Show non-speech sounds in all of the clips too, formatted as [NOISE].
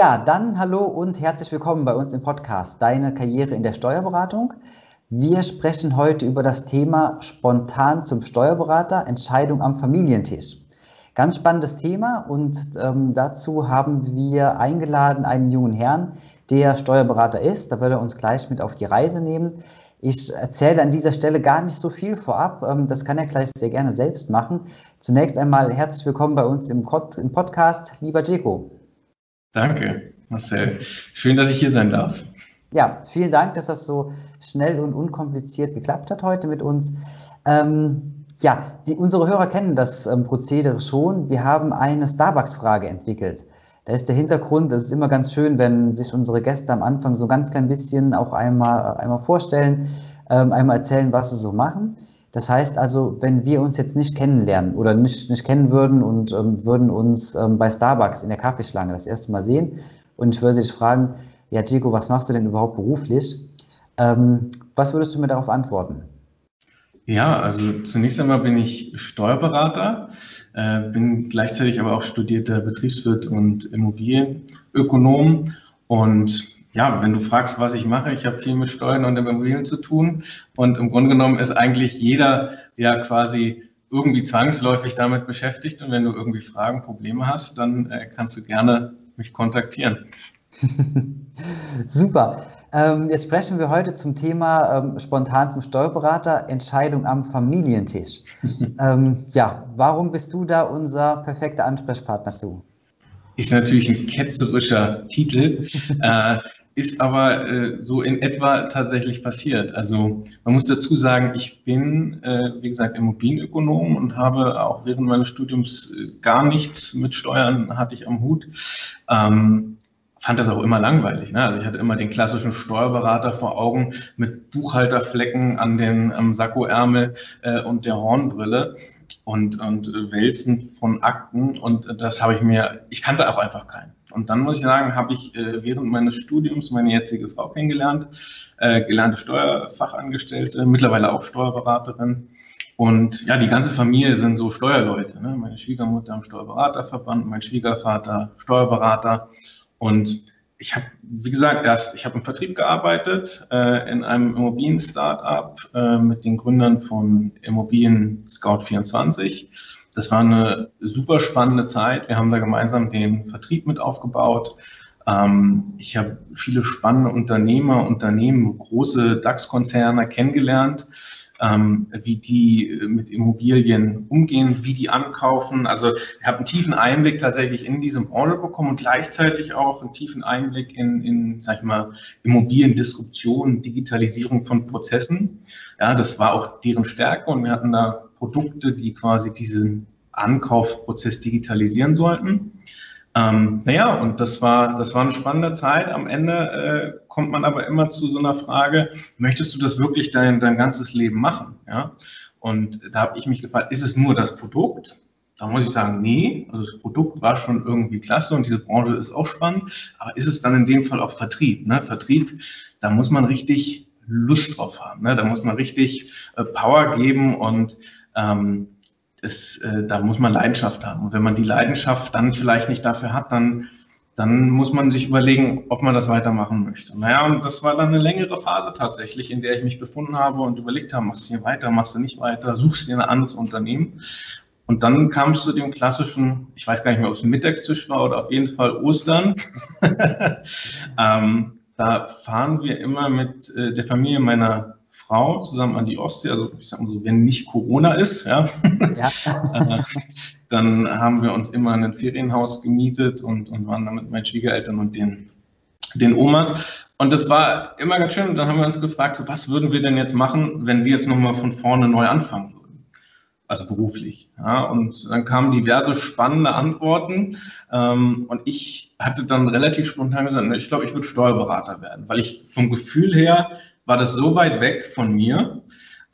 Ja, dann hallo und herzlich willkommen bei uns im Podcast Deine Karriere in der Steuerberatung. Wir sprechen heute über das Thema spontan zum Steuerberater, Entscheidung am Familientisch. Ganz spannendes Thema und ähm, dazu haben wir eingeladen einen jungen Herrn, der Steuerberater ist. Da wird er uns gleich mit auf die Reise nehmen. Ich erzähle an dieser Stelle gar nicht so viel vorab. Ähm, das kann er gleich sehr gerne selbst machen. Zunächst einmal herzlich willkommen bei uns im Podcast, lieber Jeko. Danke, Marcel. Schön, dass ich hier sein darf. Ja, vielen Dank, dass das so schnell und unkompliziert geklappt hat heute mit uns. Ähm, ja, die, unsere Hörer kennen das ähm, Prozedere schon. Wir haben eine Starbucks-Frage entwickelt. Da ist der Hintergrund, es ist immer ganz schön, wenn sich unsere Gäste am Anfang so ganz klein bisschen auch einmal, einmal vorstellen, ähm, einmal erzählen, was sie so machen. Das heißt also, wenn wir uns jetzt nicht kennenlernen oder nicht, nicht kennen würden und ähm, würden uns ähm, bei Starbucks in der Kaffeeschlange das erste Mal sehen und ich würde dich fragen, ja, Diego, was machst du denn überhaupt beruflich? Ähm, was würdest du mir darauf antworten? Ja, also zunächst einmal bin ich Steuerberater, äh, bin gleichzeitig aber auch studierter Betriebswirt und Immobilienökonom. Und ja, wenn du fragst, was ich mache, ich habe viel mit Steuern und Immobilien zu tun. Und im Grunde genommen ist eigentlich jeder ja quasi irgendwie zwangsläufig damit beschäftigt. Und wenn du irgendwie Fragen, Probleme hast, dann äh, kannst du gerne mich kontaktieren. [LAUGHS] Super. Ähm, jetzt sprechen wir heute zum Thema ähm, spontan zum Steuerberater, Entscheidung am Familientisch. [LAUGHS] ähm, ja, warum bist du da unser perfekter Ansprechpartner zu? Ist natürlich ein ketzerischer Titel, äh, ist aber äh, so in etwa tatsächlich passiert. Also man muss dazu sagen, ich bin, äh, wie gesagt, Immobilienökonom und habe auch während meines Studiums äh, gar nichts mit Steuern hatte ich am Hut. Ähm, fand das auch immer langweilig. Ne? Also ich hatte immer den klassischen Steuerberater vor Augen mit Buchhalterflecken an den am Sakkoärmel äh, und der Hornbrille und, und Wälzen von Akten. Und das habe ich mir, ich kannte auch einfach keinen. Und dann muss ich sagen, habe ich äh, während meines Studiums meine jetzige Frau kennengelernt, äh, gelernte Steuerfachangestellte, mittlerweile auch Steuerberaterin. Und ja, die ganze Familie sind so Steuerleute. Ne? Meine Schwiegermutter im Steuerberaterverband, mein Schwiegervater Steuerberater. Und ich habe, wie gesagt, erst, ich habe im Vertrieb gearbeitet, äh, in einem Immobilien-Startup äh, mit den Gründern von Immobilien Scout 24. Das war eine super spannende Zeit. Wir haben da gemeinsam den Vertrieb mit aufgebaut. Ähm, ich habe viele spannende Unternehmer, Unternehmen, große DAX-Konzerne kennengelernt ähm, wie die äh, mit Immobilien umgehen, wie die ankaufen. Also ich habe einen tiefen Einblick tatsächlich in diese Branche bekommen und gleichzeitig auch einen tiefen Einblick in, in sag ich mal, Immobiliendisruption, Digitalisierung von Prozessen. Ja, das war auch deren Stärke und wir hatten da Produkte, die quasi diesen Ankaufprozess digitalisieren sollten. Ähm, naja, und das war, das war eine spannende Zeit. Am Ende äh, kommt man aber immer zu so einer Frage, möchtest du das wirklich dein, dein ganzes Leben machen? Ja? Und da habe ich mich gefragt, ist es nur das Produkt? Da muss ich sagen, nee, also das Produkt war schon irgendwie klasse und diese Branche ist auch spannend, aber ist es dann in dem Fall auch Vertrieb? Ne? Vertrieb, da muss man richtig Lust drauf haben, ne? da muss man richtig äh, Power geben und ähm, das, äh, da muss man Leidenschaft haben. Und wenn man die Leidenschaft dann vielleicht nicht dafür hat, dann, dann muss man sich überlegen, ob man das weitermachen möchte. Naja, und das war dann eine längere Phase tatsächlich, in der ich mich befunden habe und überlegt habe, machst du hier weiter, machst du nicht weiter, suchst dir ein anderes Unternehmen. Und dann kam es zu dem klassischen, ich weiß gar nicht mehr, ob es ein Mittagstisch war oder auf jeden Fall Ostern. [LAUGHS] ähm, da fahren wir immer mit äh, der Familie meiner Frau zusammen an die Ostsee, also ich sag mal so, wenn nicht Corona ist, ja, ja. [LAUGHS] Äh, dann haben wir uns immer ein Ferienhaus gemietet und, und waren dann mit meinen Schwiegereltern und den, den Omas. Und das war immer ganz schön. Und dann haben wir uns gefragt, so, was würden wir denn jetzt machen, wenn wir jetzt nochmal von vorne neu anfangen würden? Also beruflich. Ja, und dann kamen diverse spannende Antworten. Ähm, und ich hatte dann relativ spontan gesagt, ich glaube, ich würde Steuerberater werden, weil ich vom Gefühl her war das so weit weg von mir,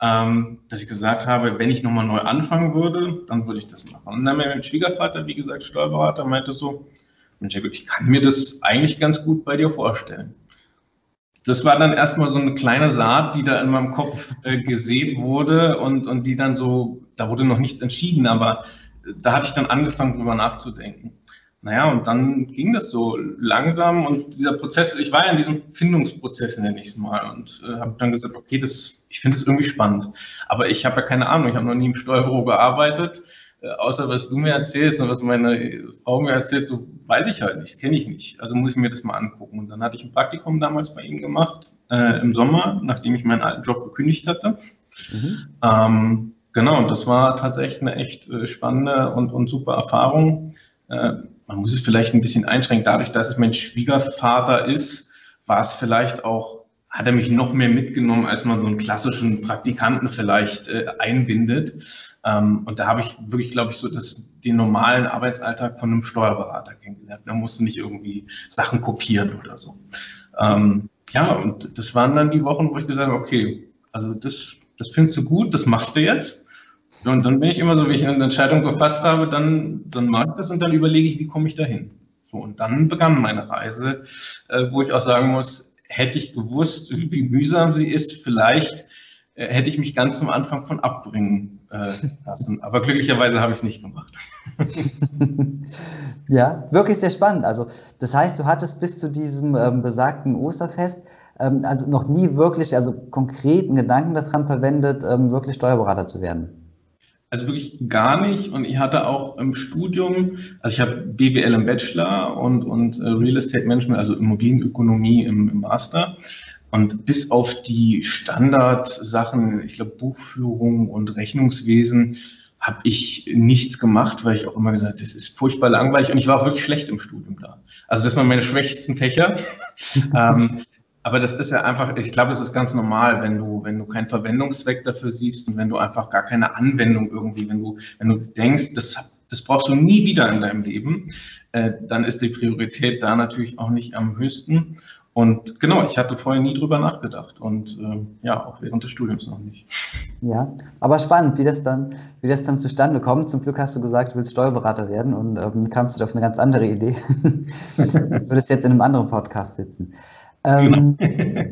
ähm, dass ich gesagt habe, wenn ich nochmal neu anfangen würde, dann würde ich das machen. Und dann mein Schwiegervater, wie gesagt, Steuerberater, meinte so, ich kann mir das eigentlich ganz gut bei dir vorstellen. Das war dann erstmal so eine kleine Saat, die da in meinem Kopf äh, gesät wurde und, und die dann so, da wurde noch nichts entschieden, aber da hatte ich dann angefangen, drüber nachzudenken. Naja, und dann ging das so langsam und dieser Prozess, ich war ja in diesem Findungsprozess, nenne ich es mal, und äh, habe dann gesagt, okay, das, ich finde das irgendwie spannend. Aber ich habe ja keine Ahnung, ich habe noch nie im Steuerbüro gearbeitet, äh, außer was du mir erzählst und was meine Frau mir erzählt, so weiß ich halt nicht, kenne ich nicht. Also muss ich mir das mal angucken. Und dann hatte ich ein Praktikum damals bei ihm gemacht, äh, im Sommer, nachdem ich meinen alten Job gekündigt hatte. Mhm. Ähm, genau, und das war tatsächlich eine echt äh, spannende und, und super Erfahrung. Man muss es vielleicht ein bisschen einschränken. Dadurch, dass es mein Schwiegervater ist, war es vielleicht auch, hat er mich noch mehr mitgenommen, als man so einen klassischen Praktikanten vielleicht äh, einbindet. Ähm, und da habe ich wirklich, glaube ich, so das, den normalen Arbeitsalltag von einem Steuerberater kennengelernt. Da musste nicht irgendwie Sachen kopieren oder so. Ähm, ja, und das waren dann die Wochen, wo ich gesagt habe, okay, also das, das findest du gut, das machst du jetzt. Und dann bin ich immer so, wie ich eine Entscheidung gefasst habe, dann, dann mache ich das und dann überlege ich, wie komme ich dahin. So, und dann begann meine Reise, äh, wo ich auch sagen muss, hätte ich gewusst, wie mühsam sie ist, vielleicht äh, hätte ich mich ganz zum Anfang von abbringen äh, lassen. Aber glücklicherweise habe ich es nicht gemacht. [LAUGHS] ja, wirklich sehr spannend. Also das heißt, du hattest bis zu diesem ähm, besagten Osterfest ähm, also noch nie wirklich, also konkreten Gedanken daran verwendet, ähm, wirklich Steuerberater zu werden. Also wirklich gar nicht. Und ich hatte auch im Studium, also ich habe BWL im Bachelor und, und äh, Real Estate Management, also Immobilienökonomie im, im Master. Und bis auf die Standardsachen, ich glaube Buchführung und Rechnungswesen, habe ich nichts gemacht, weil ich auch immer gesagt, das ist furchtbar langweilig und ich war auch wirklich schlecht im Studium da. Also das waren meine schwächsten Fächer. [LAUGHS] ähm, aber das ist ja einfach, ich glaube, das ist ganz normal, wenn du, wenn du keinen Verwendungszweck dafür siehst und wenn du einfach gar keine Anwendung irgendwie, wenn du, wenn du denkst, das, das brauchst du nie wieder in deinem Leben, äh, dann ist die Priorität da natürlich auch nicht am höchsten. Und genau, ich hatte vorher nie drüber nachgedacht und äh, ja, auch während des Studiums noch nicht. Ja, aber spannend, wie das dann, wie das dann zustande kommt. Zum Glück hast du gesagt, du willst Steuerberater werden und ähm, kamst du auf eine ganz andere Idee. [LAUGHS] du würdest jetzt in einem anderen Podcast sitzen. Ähm, genau.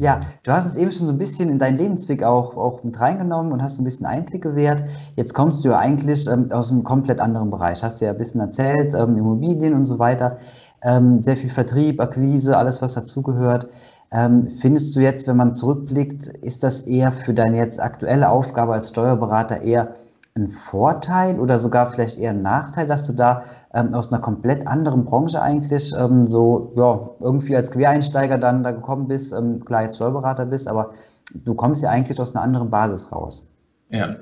ja, du hast es eben schon so ein bisschen in deinen Lebensweg auch, auch mit reingenommen und hast ein bisschen Einblick gewährt. Jetzt kommst du ja eigentlich ähm, aus einem komplett anderen Bereich. Hast du ja ein bisschen erzählt, ähm, Immobilien und so weiter. Ähm, sehr viel Vertrieb, Akquise, alles, was dazugehört. Ähm, findest du jetzt, wenn man zurückblickt, ist das eher für deine jetzt aktuelle Aufgabe als Steuerberater eher ein Vorteil oder sogar vielleicht eher ein Nachteil, dass du da ähm, aus einer komplett anderen Branche eigentlich ähm, so ja, irgendwie als Quereinsteiger dann da gekommen bist, ähm, klar jetzt Steuerberater bist, aber du kommst ja eigentlich aus einer anderen Basis raus. Ja,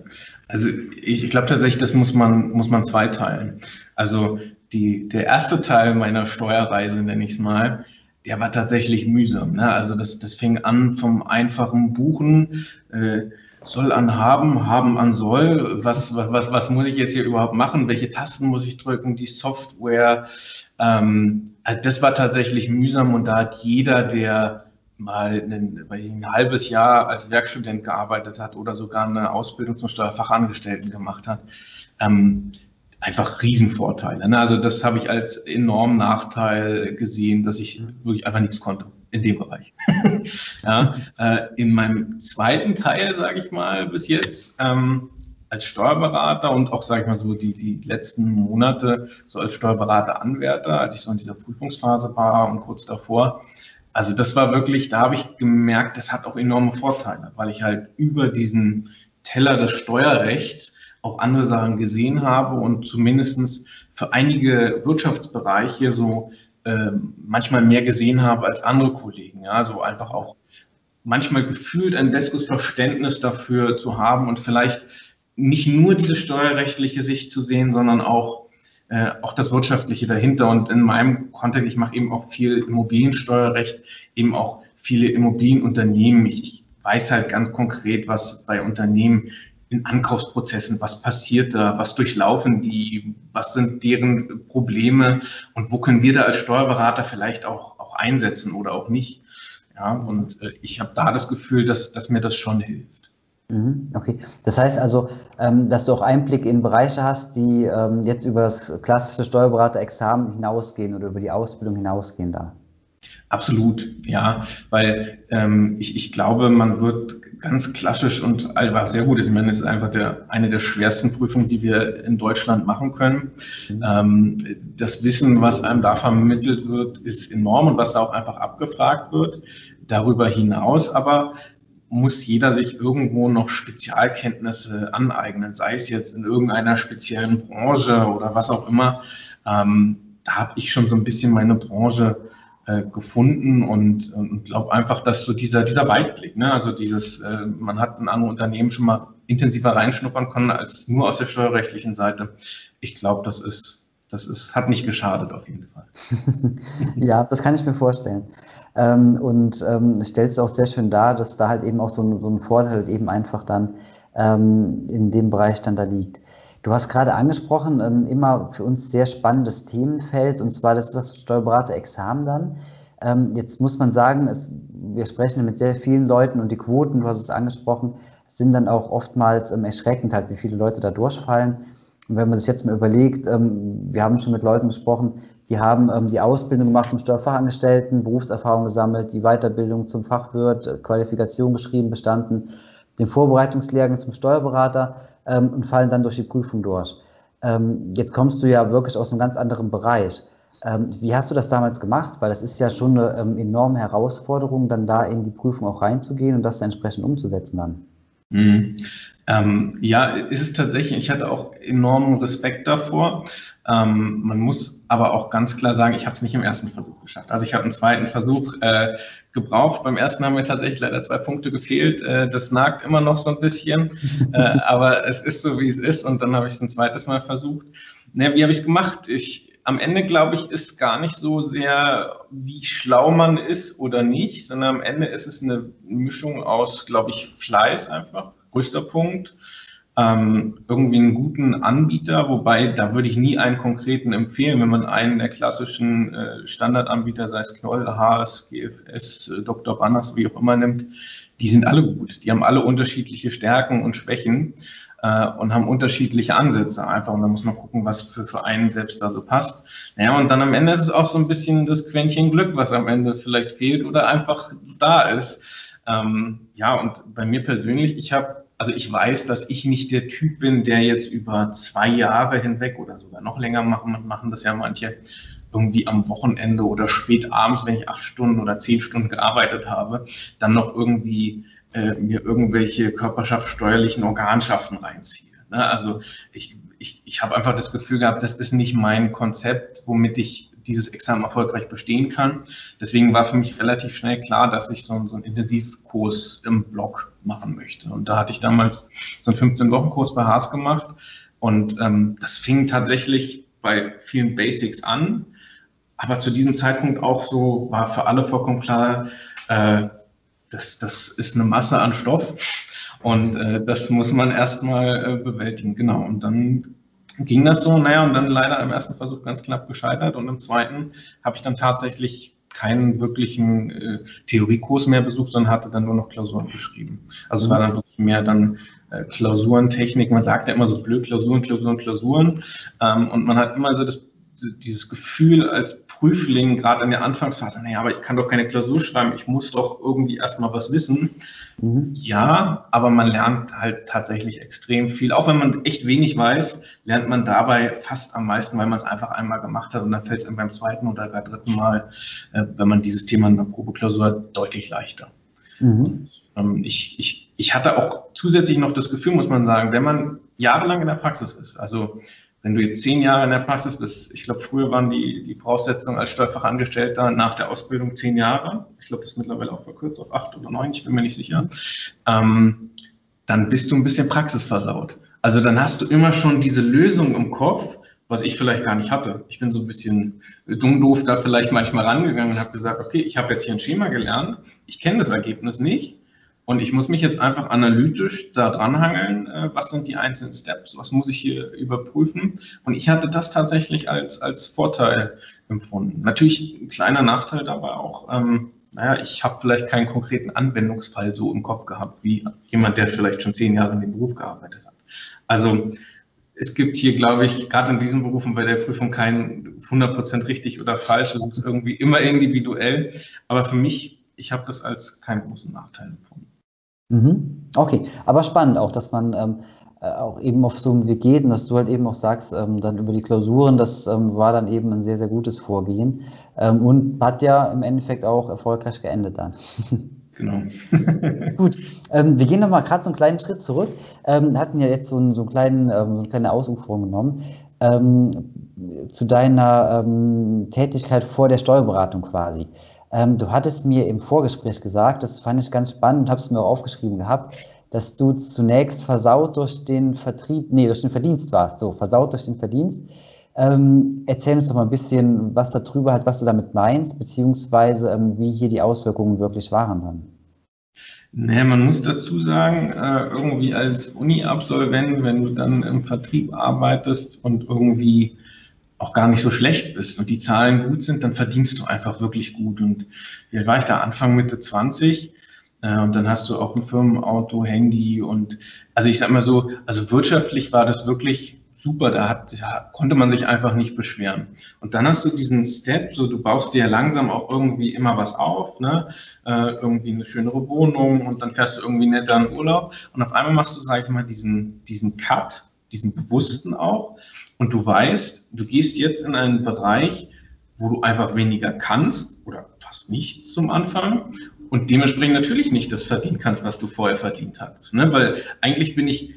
also ich, ich glaube tatsächlich, das muss man, muss man zweiteilen. Also die, der erste Teil meiner Steuerreise, nenne ich es mal, der war tatsächlich mühsam. Ne? Also das, das fing an vom einfachen Buchen. Äh, soll an haben, haben an soll. Was, was, was muss ich jetzt hier überhaupt machen? Welche Tasten muss ich drücken? Die Software. Ähm, also das war tatsächlich mühsam und da hat jeder, der mal ein, ich, ein halbes Jahr als Werkstudent gearbeitet hat oder sogar eine Ausbildung zum Steuerfachangestellten gemacht hat, ähm, einfach Riesenvorteile. Ne? Also das habe ich als enormen Nachteil gesehen, dass ich wirklich einfach nichts konnte in dem Bereich. [LAUGHS] ja, äh, in meinem zweiten Teil, sage ich mal, bis jetzt ähm, als Steuerberater und auch, sage ich mal so, die, die letzten Monate so als Steuerberater-Anwärter, als ich so in dieser Prüfungsphase war und kurz davor. Also das war wirklich, da habe ich gemerkt, das hat auch enorme Vorteile, weil ich halt über diesen Teller des Steuerrechts auch andere Sachen gesehen habe und zumindestens für einige Wirtschaftsbereiche so äh, manchmal mehr gesehen habe als andere Kollegen. Ja, so einfach auch manchmal gefühlt ein besseres Verständnis dafür zu haben und vielleicht nicht nur diese steuerrechtliche Sicht zu sehen, sondern auch, äh, auch das Wirtschaftliche dahinter. Und in meinem Kontext, ich mache eben auch viel Immobiliensteuerrecht, eben auch viele Immobilienunternehmen. Ich, ich weiß halt ganz konkret, was bei Unternehmen in Ankaufsprozessen, was passiert da, was durchlaufen die, was sind deren Probleme und wo können wir da als Steuerberater vielleicht auch, auch einsetzen oder auch nicht. Ja, und äh, ich habe da das Gefühl, dass, dass mir das schon hilft. Mhm, okay, das heißt also, ähm, dass du auch Einblick in Bereiche hast, die ähm, jetzt über das klassische Steuerberaterexamen hinausgehen oder über die Ausbildung hinausgehen da. Absolut, ja, weil ähm, ich, ich glaube, man wird ganz klassisch und einfach sehr gut. Ich meine, es ist einfach der, eine der schwersten Prüfungen, die wir in Deutschland machen können. Mhm. Ähm, das Wissen, was einem da vermittelt wird, ist enorm und was da auch einfach abgefragt wird. Darüber hinaus aber muss jeder sich irgendwo noch Spezialkenntnisse aneignen, sei es jetzt in irgendeiner speziellen Branche oder was auch immer. Ähm, da habe ich schon so ein bisschen meine Branche äh, gefunden und, und glaube einfach, dass so dieser, dieser Weitblick, ne, also dieses, äh, man hat in andere Unternehmen schon mal intensiver reinschnuppern können als nur aus der steuerrechtlichen Seite. Ich glaube, das ist, das ist, hat nicht geschadet auf jeden Fall. [LAUGHS] ja, das kann ich mir vorstellen. Ähm, und ähm, stellt es auch sehr schön dar, dass da halt eben auch so ein, so ein Vorteil eben einfach dann ähm, in dem Bereich dann da liegt. Du hast gerade angesprochen, ein immer für uns sehr spannendes Themenfeld, und zwar das das Steuerberater-Examen dann. Ähm, jetzt muss man sagen, es, wir sprechen mit sehr vielen Leuten und die Quoten, du hast es angesprochen, sind dann auch oftmals ähm, erschreckend halt, wie viele Leute da durchfallen. Und wenn man sich jetzt mal überlegt, ähm, wir haben schon mit Leuten gesprochen, die haben ähm, die Ausbildung gemacht zum Steuerfachangestellten, Berufserfahrung gesammelt, die Weiterbildung zum Fachwirt, Qualifikation geschrieben, bestanden, den Vorbereitungslehrgang zum Steuerberater ähm, und fallen dann durch die Prüfung durch. Ähm, jetzt kommst du ja wirklich aus einem ganz anderen Bereich. Ähm, wie hast du das damals gemacht? Weil das ist ja schon eine ähm, enorme Herausforderung, dann da in die Prüfung auch reinzugehen und das entsprechend umzusetzen dann. Mhm. Ähm, ja, ist es tatsächlich. Ich hatte auch enormen Respekt davor. Ähm, man muss aber auch ganz klar sagen, ich habe es nicht im ersten Versuch geschafft. Also ich habe einen zweiten Versuch äh, gebraucht. Beim ersten haben mir tatsächlich leider zwei Punkte gefehlt. Äh, das nagt immer noch so ein bisschen, äh, [LAUGHS] aber es ist so, wie es ist. Und dann habe ich es ein zweites Mal versucht. Na, wie habe ich es gemacht? Ich, am Ende, glaube ich, ist gar nicht so sehr, wie schlau man ist oder nicht, sondern am Ende ist es eine Mischung aus, glaube ich, Fleiß einfach, größter Punkt ähm, irgendwie einen guten Anbieter, wobei da würde ich nie einen konkreten empfehlen, wenn man einen der klassischen äh, Standardanbieter, sei es Knoll, Haas, GFS, äh, Dr. Banners, wie auch immer nimmt, die sind alle gut. Die haben alle unterschiedliche Stärken und Schwächen äh, und haben unterschiedliche Ansätze einfach. Und da muss man gucken, was für, für einen selbst da so passt. Naja, und dann am Ende ist es auch so ein bisschen das Quäntchen Glück, was am Ende vielleicht fehlt oder einfach da ist. Ähm, ja, und bei mir persönlich, ich habe also ich weiß, dass ich nicht der Typ bin, der jetzt über zwei Jahre hinweg oder sogar noch länger machen, machen das ja manche irgendwie am Wochenende oder spät abends, wenn ich acht Stunden oder zehn Stunden gearbeitet habe, dann noch irgendwie äh, mir irgendwelche körperschaftssteuerlichen Organschaften reinziehe. Ne? Also ich, ich, ich habe einfach das Gefühl gehabt, das ist nicht mein Konzept, womit ich dieses Examen erfolgreich bestehen kann. Deswegen war für mich relativ schnell klar, dass ich so, so einen Intensivkurs im Blog machen möchte. Und da hatte ich damals so einen 15-Wochen-Kurs bei Haas gemacht. Und ähm, das fing tatsächlich bei vielen Basics an. Aber zu diesem Zeitpunkt auch so war für alle vollkommen klar, äh, das, das ist eine Masse an Stoff. Und äh, das muss man erstmal äh, bewältigen. Genau. Und dann ging das so, naja, und dann leider im ersten Versuch ganz knapp gescheitert und im zweiten habe ich dann tatsächlich keinen wirklichen äh, Theoriekurs mehr besucht, sondern hatte dann nur noch Klausuren geschrieben. Also es war dann wirklich mehr dann äh, Klausurentechnik. Man sagt ja immer so blöd Klausuren, Klausuren, Klausuren. Ähm, und man hat immer so das dieses Gefühl als Prüfling, gerade in der Anfangsphase, naja, aber ich kann doch keine Klausur schreiben, ich muss doch irgendwie erstmal was wissen. Mhm. Ja, aber man lernt halt tatsächlich extrem viel. Auch wenn man echt wenig weiß, lernt man dabei fast am meisten, weil man es einfach einmal gemacht hat und dann fällt es einem beim zweiten oder gar dritten Mal, äh, wenn man dieses Thema in der Probeklausur hat, deutlich leichter. Mhm. Und, ähm, ich, ich, ich hatte auch zusätzlich noch das Gefühl, muss man sagen, wenn man jahrelang in der Praxis ist, also wenn du jetzt zehn Jahre in der Praxis bist, ich glaube, früher waren die, die Voraussetzungen als Steuerfachangestellter nach der Ausbildung zehn Jahre. Ich glaube, das ist mittlerweile auch verkürzt auf acht oder neun, ich bin mir nicht sicher. Ähm, dann bist du ein bisschen praxisversaut. Also dann hast du immer schon diese Lösung im Kopf, was ich vielleicht gar nicht hatte. Ich bin so ein bisschen dumm doof da vielleicht manchmal rangegangen und habe gesagt, okay, ich habe jetzt hier ein Schema gelernt, ich kenne das Ergebnis nicht und ich muss mich jetzt einfach analytisch da dranhangeln, äh, was sind die einzelnen Steps, was muss ich hier überprüfen. Und ich hatte das tatsächlich als, als Vorteil empfunden. Natürlich ein kleiner Nachteil dabei auch, ähm, naja, ich habe vielleicht keinen konkreten Anwendungsfall so im Kopf gehabt, wie jemand, der vielleicht schon zehn Jahre in dem Beruf gearbeitet hat. Also es gibt hier, glaube ich, gerade in diesen Berufen bei der Prüfung kein 100% richtig oder falsch. Es ist irgendwie immer individuell. Aber für mich, ich habe das als keinen großen Nachteil empfunden. Mhm. Okay, aber spannend auch, dass man ähm, äh, auch eben auf so einen Weg geht und dass du halt eben auch sagst, ähm, dann über die Klausuren, das ähm, war dann eben ein sehr, sehr gutes Vorgehen ähm, und hat ja im Endeffekt auch erfolgreich geendet dann. [LAUGHS] Genau. [LAUGHS] Gut, ähm, wir gehen nochmal gerade so einen kleinen Schritt zurück. Ähm, hatten ja jetzt so, einen, so, einen kleinen, ähm, so eine kleine Ausuferung genommen ähm, zu deiner ähm, Tätigkeit vor der Steuerberatung quasi. Ähm, du hattest mir im Vorgespräch gesagt, das fand ich ganz spannend und habe es mir auch aufgeschrieben gehabt, dass du zunächst versaut durch den Vertrieb, nee, durch den Verdienst warst, so versaut durch den Verdienst. Ähm, erzähl uns doch mal ein bisschen was darüber halt, was du damit meinst, beziehungsweise ähm, wie hier die Auswirkungen wirklich waren dann. Naja, man muss dazu sagen, äh, irgendwie als Uni-Absolvent, wenn du dann im Vertrieb arbeitest und irgendwie auch gar nicht so schlecht bist und die Zahlen gut sind, dann verdienst du einfach wirklich gut. Und wie alt war ich da? Anfang Mitte 20. Äh, und dann hast du auch ein Firmenauto, Handy und also ich sag mal so, also wirtschaftlich war das wirklich super, da, hat, da konnte man sich einfach nicht beschweren. Und dann hast du diesen Step, so du baust dir langsam auch irgendwie immer was auf, ne? Äh, irgendwie eine schönere Wohnung und dann fährst du irgendwie netter in Urlaub und auf einmal machst du, sag ich mal, diesen, diesen Cut, diesen bewussten auch und du weißt, du gehst jetzt in einen Bereich, wo du einfach weniger kannst oder fast nichts zum Anfang und dementsprechend natürlich nicht das verdienen kannst, was du vorher verdient hattest. Ne? Weil eigentlich bin ich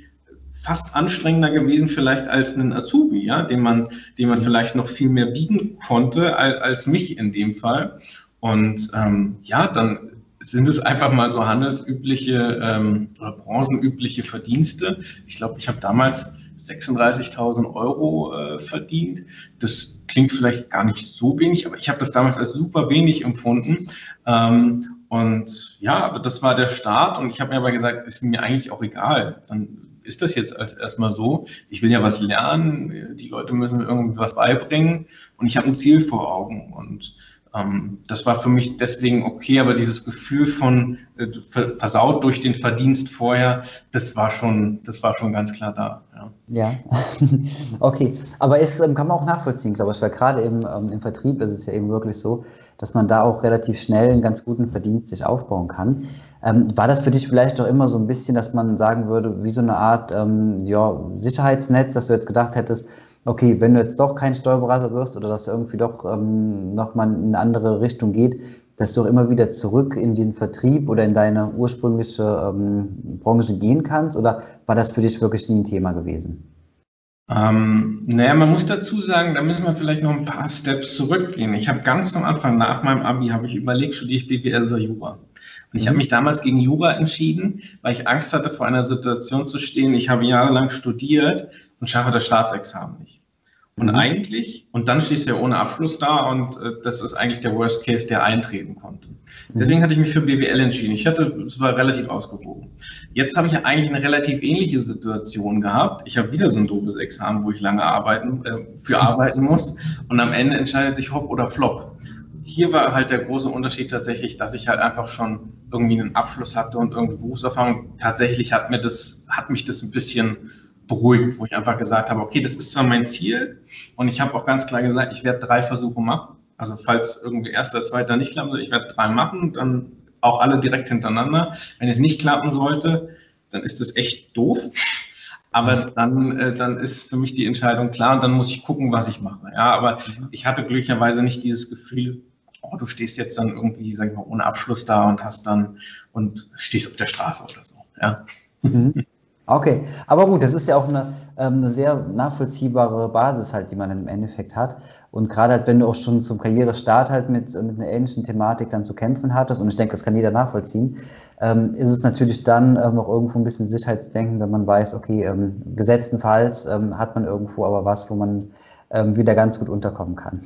fast anstrengender gewesen vielleicht als ein Azubi, ja, dem man, dem man vielleicht noch viel mehr bieten konnte als, als mich in dem Fall. Und ähm, ja, dann sind es einfach mal so handelsübliche ähm, oder branchenübliche Verdienste. Ich glaube, ich habe damals 36.000 Euro äh, verdient. Das klingt vielleicht gar nicht so wenig, aber ich habe das damals als super wenig empfunden. Ähm, und ja, aber das war der Start und ich habe mir aber gesagt, ist mir eigentlich auch egal. Dann ist das jetzt als erstmal so. Ich will ja was lernen, die Leute müssen irgendwie was beibringen und ich habe ein Ziel vor Augen. Und das war für mich deswegen okay, aber dieses Gefühl von äh, versaut durch den Verdienst vorher, das war schon, das war schon ganz klar da. Ja, ja. [LAUGHS] okay. Aber es ähm, kann man auch nachvollziehen, glaube ich, weil gerade im, ähm, im Vertrieb ist es ja eben wirklich so, dass man da auch relativ schnell einen ganz guten Verdienst sich aufbauen kann. Ähm, war das für dich vielleicht doch immer so ein bisschen, dass man sagen würde, wie so eine Art ähm, ja, Sicherheitsnetz, dass du jetzt gedacht hättest, okay, wenn du jetzt doch kein Steuerberater wirst oder dass irgendwie doch ähm, nochmal in eine andere Richtung geht, dass du auch immer wieder zurück in den Vertrieb oder in deine ursprüngliche ähm, Branche gehen kannst? Oder war das für dich wirklich nie ein Thema gewesen? Ähm, naja, man muss dazu sagen, da müssen wir vielleicht noch ein paar Steps zurückgehen. Ich habe ganz am Anfang nach meinem Abi habe ich überlegt, studiere ich BWL oder Jura. Und ich habe mhm. mich damals gegen Jura entschieden, weil ich Angst hatte, vor einer Situation zu stehen. Ich habe jahrelang studiert und schaffe das Staatsexamen nicht. Und mhm. eigentlich, und dann stehst du ja ohne Abschluss da und äh, das ist eigentlich der Worst Case, der eintreten konnte. Mhm. Deswegen hatte ich mich für BWL entschieden. Ich hatte, es war relativ ausgewogen. Jetzt habe ich ja eigentlich eine relativ ähnliche Situation gehabt. Ich habe wieder so ein doofes Examen, wo ich lange arbeiten, äh, für [LAUGHS] arbeiten muss und am Ende entscheidet sich Hop oder Flop. Hier war halt der große Unterschied tatsächlich, dass ich halt einfach schon irgendwie einen Abschluss hatte und irgendwie Berufserfahrung. Tatsächlich hat mir das, hat mich das ein bisschen beruhigt, wo ich einfach gesagt habe, okay, das ist zwar mein Ziel und ich habe auch ganz klar gesagt, ich werde drei Versuche machen. Also falls irgendwie erster, zweiter nicht klappen soll, ich werde drei machen, dann auch alle direkt hintereinander. Wenn es nicht klappen sollte, dann ist das echt doof. Aber dann, äh, dann ist für mich die Entscheidung klar und dann muss ich gucken, was ich mache. Ja, aber ich hatte glücklicherweise nicht dieses Gefühl, oh, du stehst jetzt dann irgendwie, sag ich mal, ohne Abschluss da und hast dann und stehst auf der Straße oder so. Ja. Mhm. [LAUGHS] Okay, aber gut, das ist ja auch eine, ähm, eine sehr nachvollziehbare Basis halt, die man im Endeffekt hat. Und gerade halt, wenn du auch schon zum Karrierestart halt mit, mit einer ähnlichen Thematik dann zu kämpfen hattest, und ich denke, das kann jeder nachvollziehen, ähm, ist es natürlich dann ähm, auch irgendwo ein bisschen Sicherheitsdenken, wenn man weiß, okay, ähm, gesetztenfalls ähm, hat man irgendwo aber was, wo man ähm, wieder ganz gut unterkommen kann.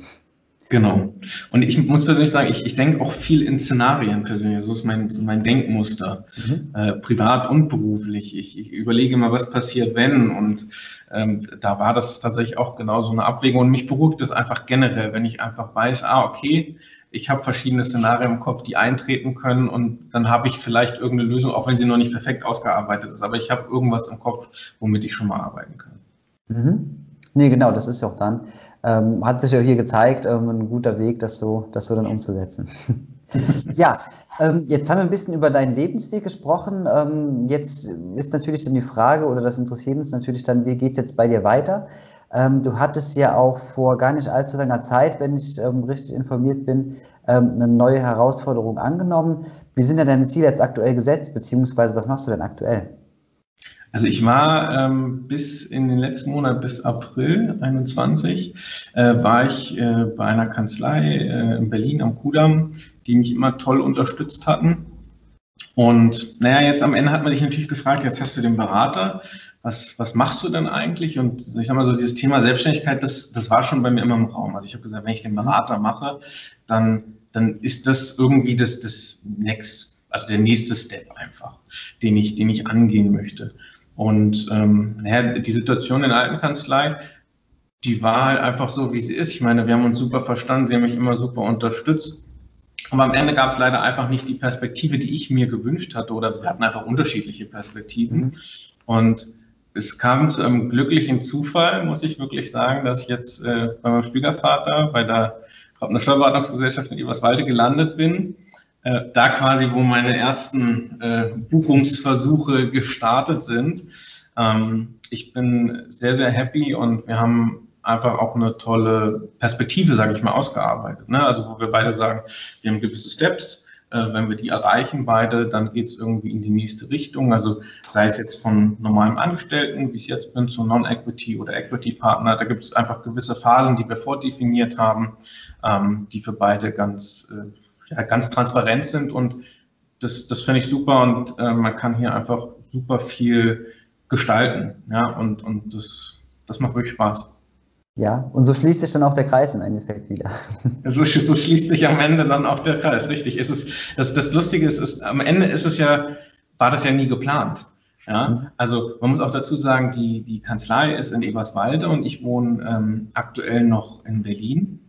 Genau. Und ich muss persönlich sagen, ich, ich denke auch viel in Szenarien persönlich. So ist mein, mein Denkmuster, mhm. äh, privat und beruflich. Ich, ich überlege mal, was passiert, wenn. Und ähm, da war das tatsächlich auch genau so eine Abwägung. Und mich beruhigt es einfach generell, wenn ich einfach weiß, ah, okay, ich habe verschiedene Szenarien im Kopf, die eintreten können und dann habe ich vielleicht irgendeine Lösung, auch wenn sie noch nicht perfekt ausgearbeitet ist, aber ich habe irgendwas im Kopf, womit ich schon mal arbeiten kann. Mhm. Nee, genau, das ist ja auch dann. Ähm, hat sich ja hier gezeigt, ähm, ein guter Weg, das so, das so dann umzusetzen. [LAUGHS] ja, ähm, jetzt haben wir ein bisschen über deinen Lebensweg gesprochen. Ähm, jetzt ist natürlich dann die Frage, oder das interessiert uns natürlich dann, wie geht es jetzt bei dir weiter? Ähm, du hattest ja auch vor gar nicht allzu langer Zeit, wenn ich ähm, richtig informiert bin, eine neue Herausforderung angenommen. Wie sind denn deine Ziele jetzt aktuell gesetzt, beziehungsweise was machst du denn aktuell? Also ich war ähm, bis in den letzten Monat, bis April 21, äh, war ich äh, bei einer Kanzlei äh, in Berlin am Kudamm, die mich immer toll unterstützt hatten. Und naja, jetzt am Ende hat man sich natürlich gefragt, jetzt hast du den Berater, was, was machst du denn eigentlich? Und ich sag mal so, dieses Thema Selbstständigkeit, das, das war schon bei mir immer im Raum. Also ich habe gesagt, wenn ich den Berater mache, dann, dann ist das irgendwie das, das Next, also der nächste Step einfach, den ich, den ich angehen möchte. Und ähm, naja, die Situation in der Altenkanzlei, die war halt einfach so, wie sie ist. Ich meine, wir haben uns super verstanden, sie haben mich immer super unterstützt. Aber am Ende gab es leider einfach nicht die Perspektive, die ich mir gewünscht hatte, oder wir hatten einfach unterschiedliche Perspektiven. Mhm. Und es kam zu einem glücklichen Zufall, muss ich wirklich sagen, dass ich jetzt äh, bei meinem Schwiegervater bei der Grabner Steuerberatungsgesellschaft in Eberswalde gelandet bin äh, da quasi, wo meine ersten äh, Buchungsversuche gestartet sind. Ähm, ich bin sehr, sehr happy und wir haben einfach auch eine tolle Perspektive, sage ich mal, ausgearbeitet. Ne? Also wo wir beide sagen, wir haben gewisse Steps. Äh, wenn wir die erreichen, beide, dann geht es irgendwie in die nächste Richtung. Also sei es jetzt von normalem Angestellten, wie ich jetzt bin, zu Non-Equity oder Equity-Partner. Da gibt es einfach gewisse Phasen, die wir vordefiniert haben, ähm, die für beide ganz äh, ja, ganz transparent sind und das, das finde ich super und äh, man kann hier einfach super viel gestalten. Ja, und, und das, das macht wirklich Spaß. Ja, und so schließt sich dann auch der Kreis im Endeffekt wieder. [LAUGHS] So, so schließt sich am Ende dann auch der Kreis, richtig. Es ist, das, das Lustige ist, ist, am Ende ist es ja, war das ja nie geplant. Ja, mhm. also man muss auch dazu sagen, die, die Kanzlei ist in Eberswalde und ich wohne ähm, aktuell noch in Berlin.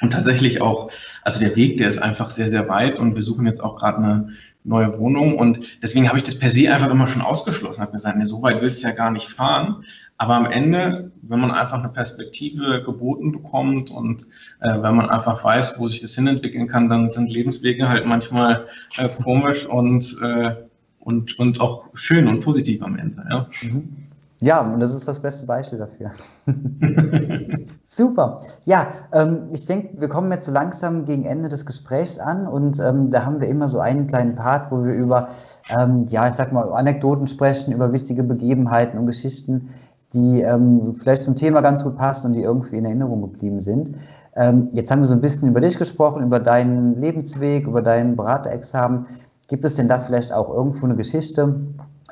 Und tatsächlich auch, also der Weg, der ist einfach sehr, sehr weit und wir suchen jetzt auch gerade eine neue Wohnung und deswegen habe ich das per se einfach immer schon ausgeschlossen, habe gesagt, nee, so weit willst du ja gar nicht fahren. Aber am Ende, wenn man einfach eine Perspektive geboten bekommt und äh, wenn man einfach weiß, wo sich das hinentwickeln kann, dann sind Lebenswege halt manchmal äh, komisch und, äh, und, und auch schön und positiv am Ende. Ja. Mhm. Ja, und das ist das beste Beispiel dafür. [LAUGHS] Super. Ja, ähm, ich denke, wir kommen jetzt so langsam gegen Ende des Gesprächs an und ähm, da haben wir immer so einen kleinen Part, wo wir über, ähm, ja, ich sag mal, Anekdoten sprechen, über witzige Begebenheiten und Geschichten, die ähm, vielleicht zum Thema ganz gut passen und die irgendwie in Erinnerung geblieben sind. Ähm, jetzt haben wir so ein bisschen über dich gesprochen, über deinen Lebensweg, über dein Beraterexamen. Gibt es denn da vielleicht auch irgendwo eine Geschichte,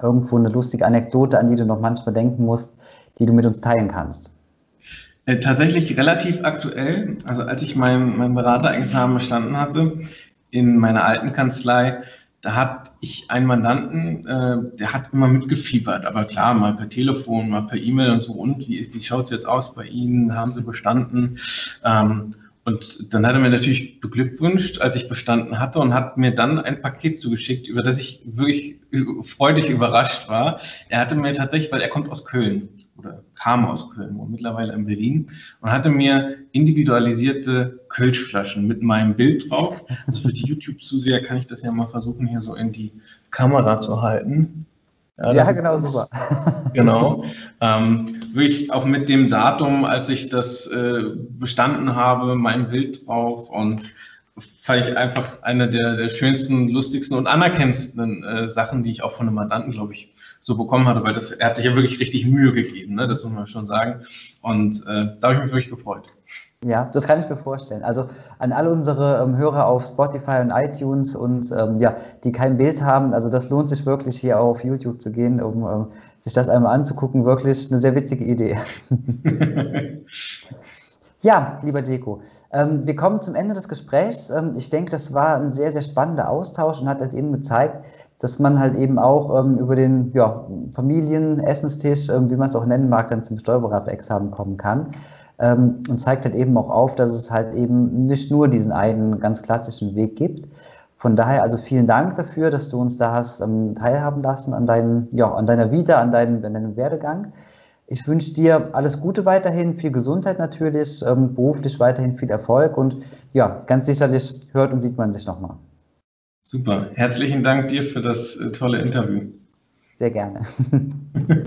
irgendwo eine lustige Anekdote, an die du noch manchmal denken musst, die du mit uns teilen kannst? Äh, tatsächlich relativ aktuell. Also als ich mein, mein Beraterexamen bestanden hatte in meiner alten Kanzlei, da hat ich einen Mandanten, äh, der hat immer mitgefiebert, aber klar, mal per Telefon, mal per E-Mail und so, und wie, wie schaut es jetzt aus bei Ihnen? Haben Sie bestanden? Ähm, und dann hat er mir natürlich beglückwünscht, als ich bestanden hatte und hat mir dann ein Paket zugeschickt, über das ich wirklich freudig überrascht war. Er hatte mir tatsächlich, weil er kommt aus Köln oder kam aus Köln und mittlerweile in Berlin und hatte mir individualisierte Kölschflaschen mit meinem Bild drauf. Also für die [LAUGHS] YouTube-Zuseher kann ich das ja mal versuchen, hier so in die Kamera zu halten. Ja, ja genau, super. [LAUGHS] Genau. Ähm, wirklich auch mit dem Datum, als ich das äh, bestanden habe, mein Bild drauf und fand ich einfach eine der, der schönsten, lustigsten und anerkennendsten äh, Sachen, die ich auch von einem Mandanten, glaube ich, so bekommen hatte, weil das, er hat sich ja wirklich richtig Mühe gegeben, ne? das muss man schon sagen. Und äh, da habe ich mich wirklich gefreut. Ja, das kann ich mir vorstellen. Also an alle unsere ähm, Hörer auf Spotify und iTunes und ähm, ja, die kein Bild haben, also das lohnt sich wirklich hier auf YouTube zu gehen, um ähm, sich das einmal anzugucken. Wirklich eine sehr witzige Idee. [LAUGHS] ja, lieber Deko, ähm, wir kommen zum Ende des Gesprächs. Ähm, ich denke, das war ein sehr, sehr spannender Austausch und hat halt eben gezeigt, dass man halt eben auch ähm, über den ja, Familienessenstisch, wie man es auch nennen mag, dann zum Steuerberaterexamen kommen kann ähm, und zeigt halt eben auch auf, dass es halt eben nicht nur diesen einen ganz klassischen Weg gibt. Von daher also vielen Dank dafür, dass du uns da hast ähm, teilhaben lassen an, deinem, ja, an deiner Vita, an deinem, an deinem Werdegang. Ich wünsche dir alles Gute weiterhin, viel Gesundheit natürlich, ähm, beruflich weiterhin viel Erfolg und ja, ganz sicherlich hört und sieht man sich nochmal. Super. Herzlichen Dank dir für das äh, tolle Interview. Sehr gerne. [LAUGHS]